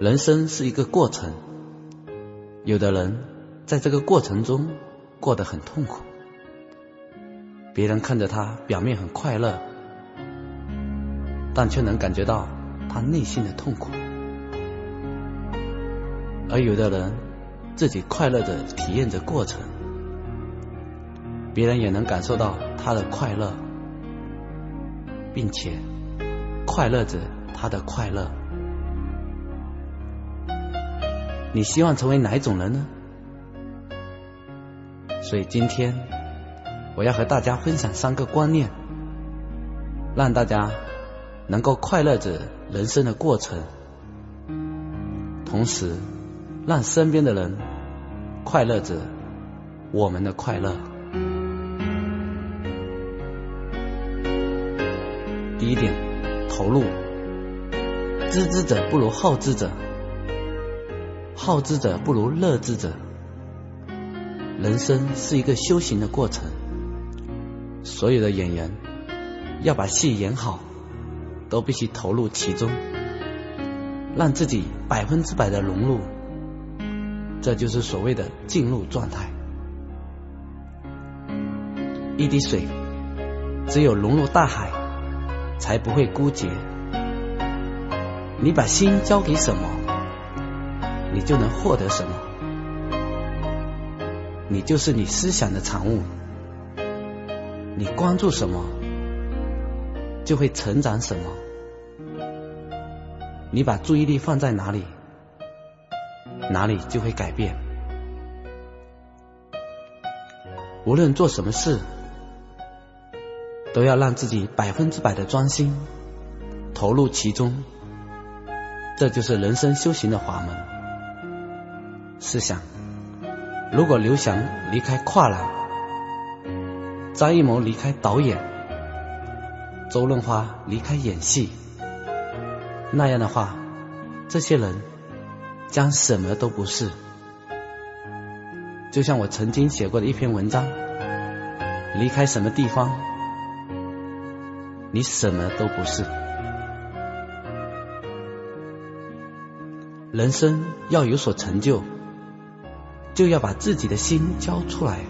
人生是一个过程，有的人在这个过程中过得很痛苦，别人看着他表面很快乐，但却能感觉到他内心的痛苦；而有的人自己快乐的体验着过程，别人也能感受到他的快乐，并且快乐着他的快乐。你希望成为哪一种人呢？所以今天我要和大家分享三个观念，让大家能够快乐着人生的过程，同时让身边的人快乐着我们的快乐。第一点，投入，知之者不如好之者。好之者不如乐之者。人生是一个修行的过程，所有的演员要把戏演好，都必须投入其中，让自己百分之百的融入，这就是所谓的进入状态。一滴水，只有融入大海，才不会枯竭。你把心交给什么？你就能获得什么？你就是你思想的产物。你关注什么，就会成长什么。你把注意力放在哪里，哪里就会改变。无论做什么事，都要让自己百分之百的专心，投入其中。这就是人生修行的法门。试想，如果刘翔离开跨栏，张艺谋离开导演，周润发离开演戏，那样的话，这些人将什么都不是。就像我曾经写过的一篇文章：离开什么地方，你什么都不是。人生要有所成就。就要把自己的心交出来，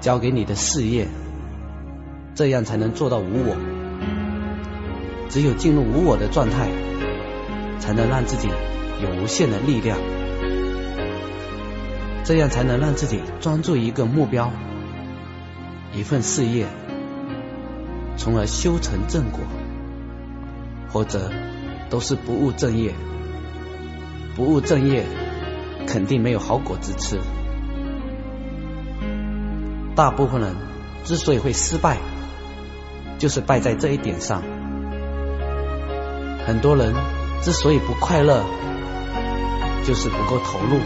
交给你的事业，这样才能做到无我。只有进入无我的状态，才能让自己有无限的力量，这样才能让自己专注一个目标、一份事业，从而修成正果。或者都是不务正业，不务正业。肯定没有好果子吃。大部分人之所以会失败，就是败在这一点上。很多人之所以不快乐，就是不够投入。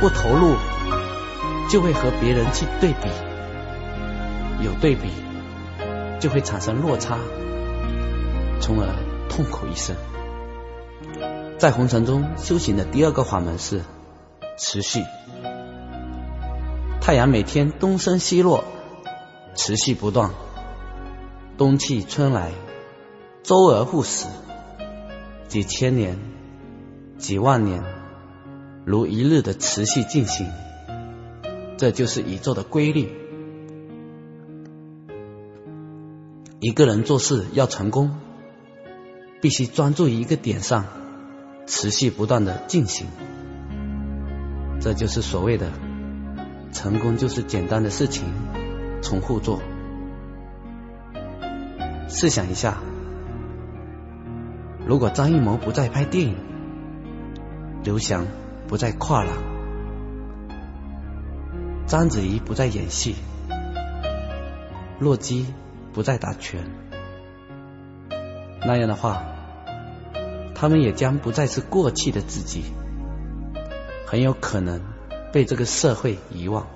不投入，就会和别人去对比，有对比，就会产生落差，从而痛苦一生。在红尘中修行的第二个法门是持续。太阳每天东升西落，持续不断。冬去春来，周而复始，几千年、几万年，如一日的持续进行。这就是宇宙的规律。一个人做事要成功，必须专注于一个点上。持续不断的进行，这就是所谓的成功，就是简单的事情重复做。试想一下，如果张艺谋不再拍电影，刘翔不再跨栏，章子怡不再演戏，洛基不再打拳，那样的话。他们也将不再是过去的自己，很有可能被这个社会遗忘。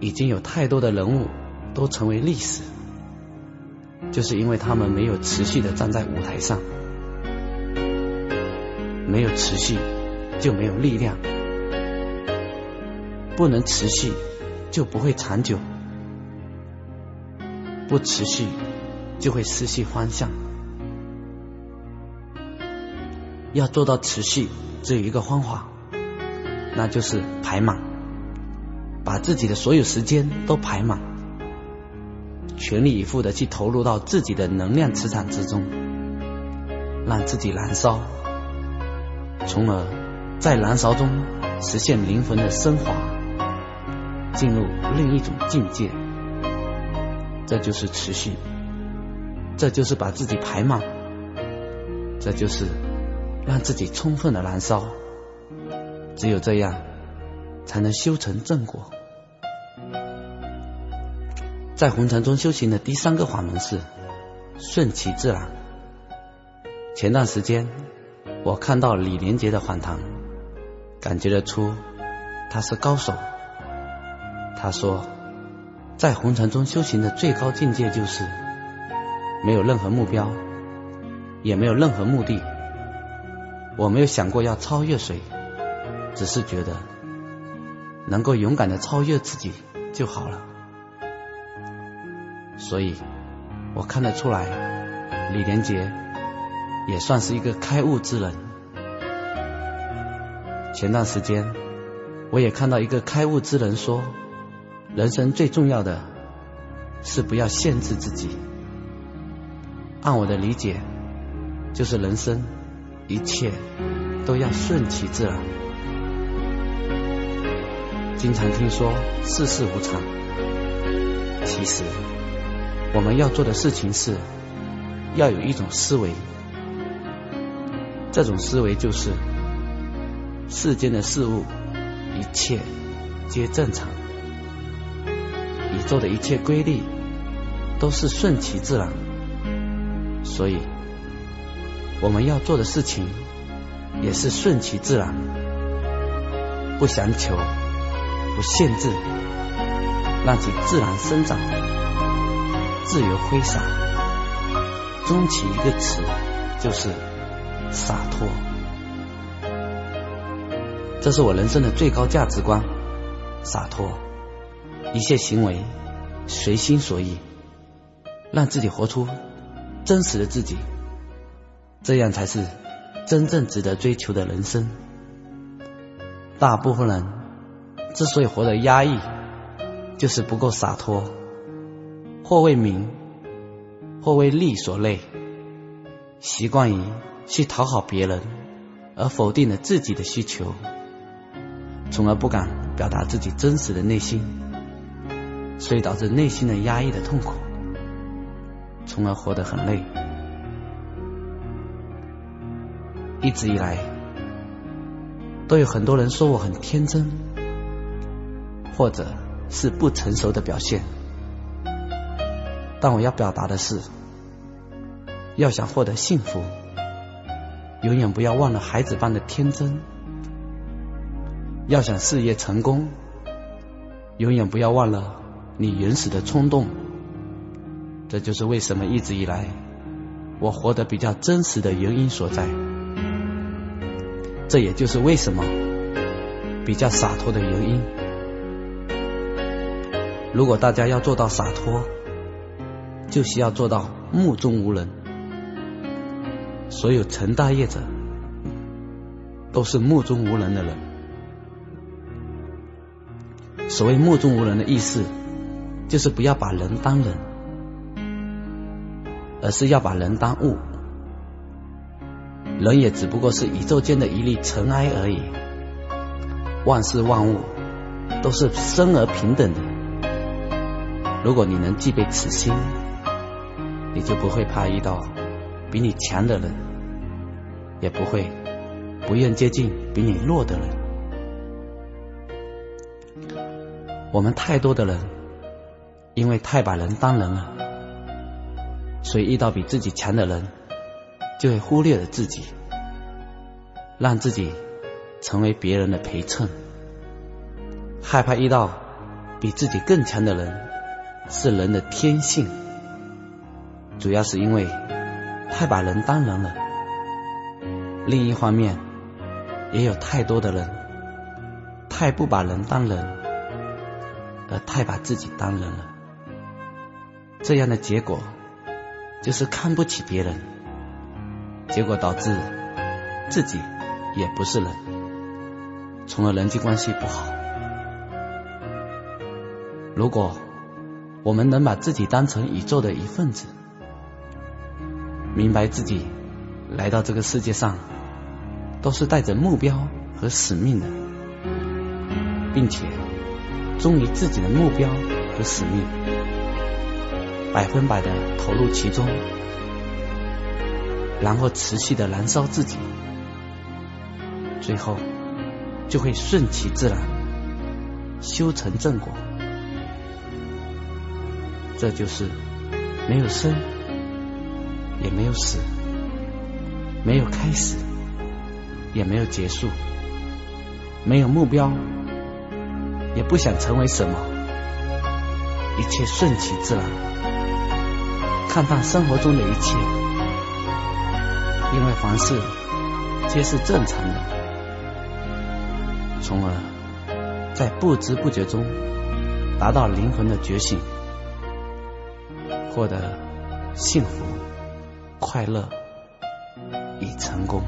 已经有太多的人物都成为历史，就是因为他们没有持续的站在舞台上，没有持续就没有力量，不能持续就不会长久，不持续就会失去方向。要做到持续，只有一个方法，那就是排满，把自己的所有时间都排满，全力以赴的去投入到自己的能量磁场之中，让自己燃烧，从而在燃烧中实现灵魂的升华，进入另一种境界。这就是持续，这就是把自己排满，这就是。让自己充分的燃烧，只有这样，才能修成正果。在红尘中修行的第三个法门是顺其自然。前段时间，我看到李连杰的访谈，感觉得出他是高手。他说，在红尘中修行的最高境界就是没有任何目标，也没有任何目的。我没有想过要超越谁，只是觉得能够勇敢的超越自己就好了。所以，我看得出来，李连杰也算是一个开悟之人。前段时间，我也看到一个开悟之人说，人生最重要的是不要限制自己。按我的理解，就是人生。一切都要顺其自然。经常听说世事无常，其实我们要做的事情是，要有一种思维。这种思维就是，世间的事物一切皆正常，宇宙的一切规律都是顺其自然，所以。我们要做的事情也是顺其自然，不强求，不限制，让其自然生长，自由挥洒。终其一个词，就是洒脱。这是我人生的最高价值观：洒脱，一切行为随心所欲，让自己活出真实的自己。这样才是真正值得追求的人生。大部分人之所以活得压抑，就是不够洒脱，或为名，或为利所累，习惯于去讨好别人，而否定了自己的需求，从而不敢表达自己真实的内心，所以导致内心的压抑的痛苦，从而活得很累。一直以来，都有很多人说我很天真，或者是不成熟的表现。但我要表达的是，要想获得幸福，永远不要忘了孩子般的天真；要想事业成功，永远不要忘了你原始的冲动。这就是为什么一直以来我活得比较真实的原因所在。这也就是为什么比较洒脱的原因。如果大家要做到洒脱，就需要做到目中无人。所有成大业者都是目中无人的人。所谓目中无人的意思，就是不要把人当人，而是要把人当物。人也只不过是宇宙间的一粒尘埃而已，万事万物都是生而平等的。如果你能具备此心，你就不会怕遇到比你强的人，也不会不愿接近比你弱的人。我们太多的人，因为太把人当人了，所以遇到比自己强的人。就会忽略了自己，让自己成为别人的陪衬，害怕遇到比自己更强的人，是人的天性。主要是因为太把人当人了。另一方面，也有太多的人太不把人当人，而太把自己当人了。这样的结果，就是看不起别人，结果导致自己也不是人，从而人际关系不好。如果我们能把自己当成宇宙的一份子，明白自己来到这个世界上都是带着目标和使命的，并且忠于自己的目标和使命，百分百的投入其中，然后持续的燃烧自己，最后就会顺其自然，修成正果。这就是没有生，也没有死，没有开始，也没有结束，没有目标，也不想成为什么，一切顺其自然，看淡生活中的一切，因为凡事皆是正常的，从而在不知不觉中达到灵魂的觉醒。获得幸福、快乐与成功。